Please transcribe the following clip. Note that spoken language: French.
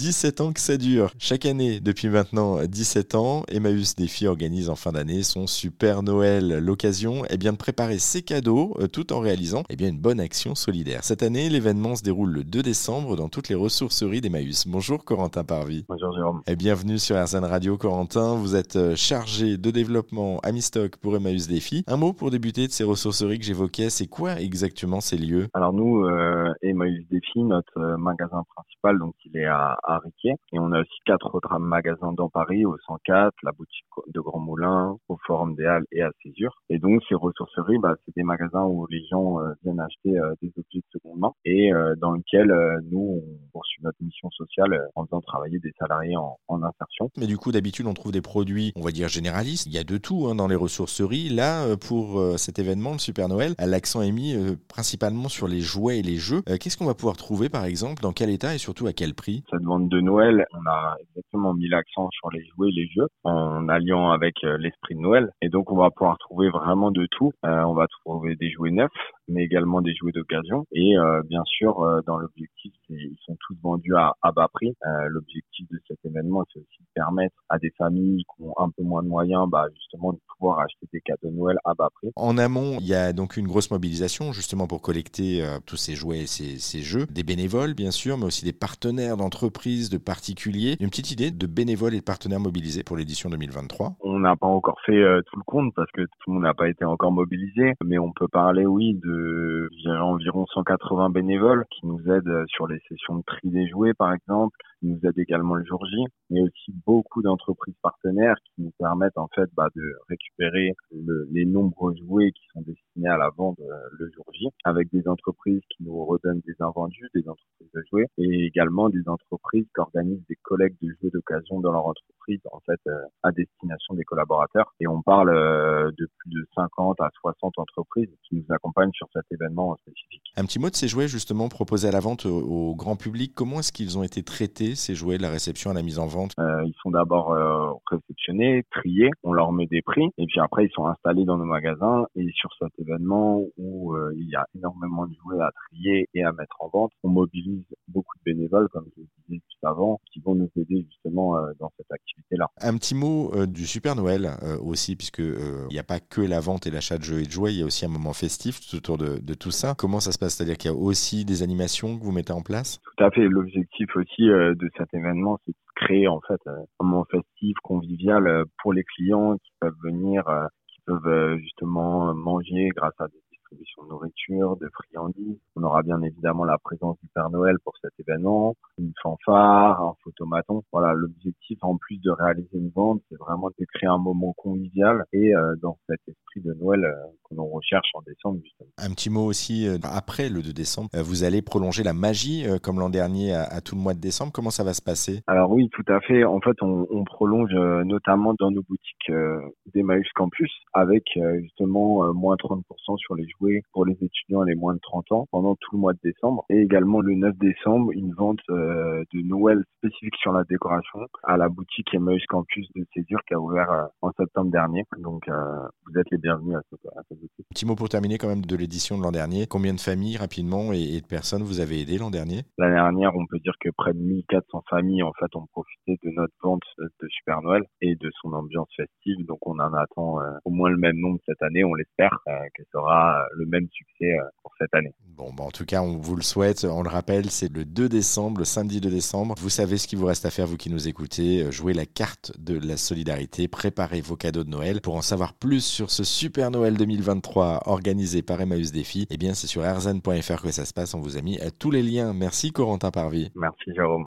17 ans que ça dure. Chaque année, depuis maintenant 17 ans, Emmaüs Défi organise en fin d'année son Super Noël. L'occasion est bien de préparer ses cadeaux euh, tout en réalisant eh bien, une bonne action solidaire. Cette année, l'événement se déroule le 2 décembre dans toutes les ressourceries d'Emmaüs. Bonjour Corentin Parvi. Bonjour Jérôme. Et bienvenue sur RZN Radio Corentin. Vous êtes euh, chargé de développement à Mistock pour Emmaüs Défi. Un mot pour débuter de ces ressourceries que j'évoquais, c'est quoi exactement ces lieux? Alors nous, euh, Emmaüs Défi, notre magasin principal, donc il est à, à Et on a aussi quatre autres magasins dans Paris, au 104, la boutique de Grand Moulin, au Forum des Halles et à Césure. Et donc ces ressourceries, bah, c'est des magasins où les gens euh, viennent acheter euh, des objets de seconde main et euh, dans lesquels nous, on poursuit notre mission sociale en faisant travailler des salariés en, en, insertion. Mais du coup, d'habitude, on trouve des produits, on va dire généralistes. Il y a de tout hein, dans les ressourceries. Là, pour cet événement, le Super Noël, l'accent est mis principalement sur les jouets et les jeux. Qu'est-ce qu'on va pouvoir trouver, par exemple, dans quel état et surtout à quel prix? Cette vente de Noël, on a exactement mis l'accent sur les jouets et les jeux en alliant avec l'esprit de Noël. Et donc, on va pouvoir trouver vraiment de tout. Euh, on va trouver des jouets neufs, mais également des jouets d'occasion. Et euh, bien sûr, euh, dans l'objectif, ils sont tous vendus à, à bas prix. Euh, l'objectif de cet événement, c'est aussi de permettre à des familles qui ont un peu moins de moyens, bah, justement, de pouvoir acheter des cadeaux de Noël à bas prix. En amont, il y a donc une grosse mobilisation justement pour collecter tous ces jouets et ces, ces, jeux. Des bénévoles, bien sûr, mais aussi des partenaires d'entreprises, de particuliers. Une petite idée de bénévoles et de partenaires mobilisés pour l'édition 2023 On n'a pas encore fait tout le compte parce que tout le monde n'a pas été encore mobilisé, mais on peut parler, oui, de environ 180 bénévoles qui nous aident sur les sessions de tri des jouets, par exemple, nous aident également le jour J, mais aussi beaucoup d'entreprises partenaires qui nous permettent en fait bah, de récupérer le, les nombreux jouets qui sont destinés à la vente euh, le jour J, avec des entreprises qui nous redonnent des invendus, des entreprises de jouets, et également des entreprises qui organisent des collectes de jouets d'occasion dans leur entreprise, en fait, euh, à destination des collaborateurs. Et on parle euh, de plus de 50 à 60 entreprises qui nous accompagnent sur cet événement spécifique. Un petit mot de ces jouets justement proposés à la vente au, au grand public. Comment est-ce qu'ils ont été traités ces jouets de la réception à la mise en vente? Euh, Ils sont d'abord euh, réceptionnés, triés, on leur met des prix et puis après ils sont installés dans nos magasins et sur cet événement où euh, il y a énormément de jouets à trier et à mettre en vente, on mobilise beaucoup de bénévoles comme je avant qui vont nous aider justement euh, dans cette activité-là. Un petit mot euh, du Super Noël aussi puisque il n'y a pas que la vente et l'achat de jeux et de jouets, il y a aussi un moment festif tout autour de, de tout ça. Comment ça se passe? C'est-à-dire qu'il y a aussi des animations que vous mettez en place? Tout à fait. L'objectif aussi de cet événement, c'est de créer en fait un moment festif, convivial pour les clients qui peuvent venir, qui peuvent justement manger grâce à des de nourriture, de friandises. On aura bien évidemment la présence du Père Noël pour cet événement, une fanfare, un photomaton. Voilà, l'objectif en plus de réaliser une vente, c'est vraiment de créer un moment convivial et euh, dans cet esprit de Noël euh, que l'on recherche en décembre justement. Un petit mot aussi euh, après le 2 décembre, vous allez prolonger la magie comme l'an dernier à, à, tout le mois de décembre. Comment ça va se passer? Alors oui, tout à fait. En fait, on, on prolonge notamment dans nos boutiques d'Emmaüs Campus avec justement moins 30% sur les pour les étudiants les moins de 30 ans pendant tout le mois de décembre. Et également le 9 décembre, une vente euh, de Noël spécifique sur la décoration à la boutique Emmaüs Campus de Césure qui a ouvert euh, en septembre dernier. Donc euh, vous êtes les bienvenus à cette, à cette boutique. Petit mot pour terminer quand même de l'édition de l'an dernier. Combien de familles rapidement et, et de personnes vous avez aidé l'an dernier? L'année dernière, on peut dire que près de 1400 familles en fait ont profité de notre vente de Super Noël et de son ambiance festive. Donc on en attend euh, au moins le même nombre cette année, on l'espère, euh, que sera le même succès euh, pour cette année. Bon, bah en tout cas, on vous le souhaite. On le rappelle, c'est le 2 décembre, le samedi 2 décembre. Vous savez ce qu'il vous reste à faire, vous qui nous écoutez. Jouez la carte de la solidarité, préparez vos cadeaux de Noël. Pour en savoir plus sur ce Super Noël 2023 organisé par Emmaüs Défi, eh bien, c'est sur rzn.fr que ça se passe. On vous a mis tous les liens. Merci Corentin Parvi. Merci Jérôme.